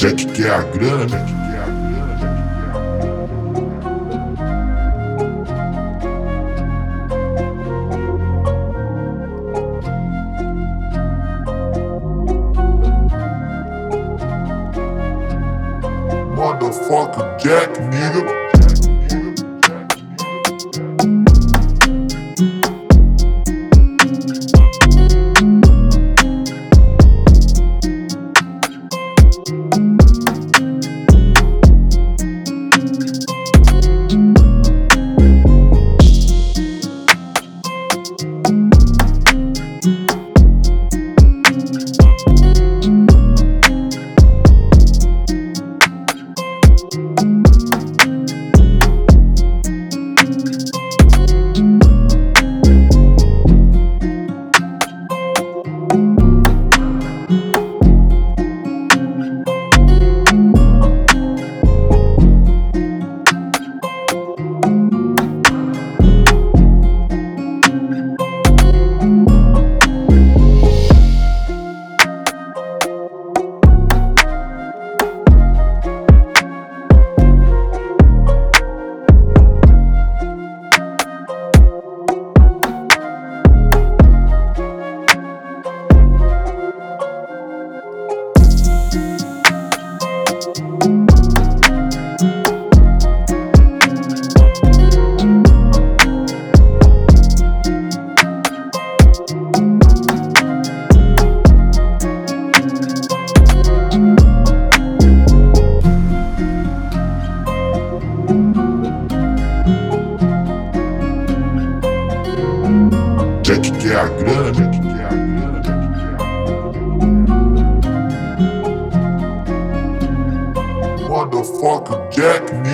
Jack quer a grana. Motherfucker Jack, nigga. Motherfucker Jack, nigga.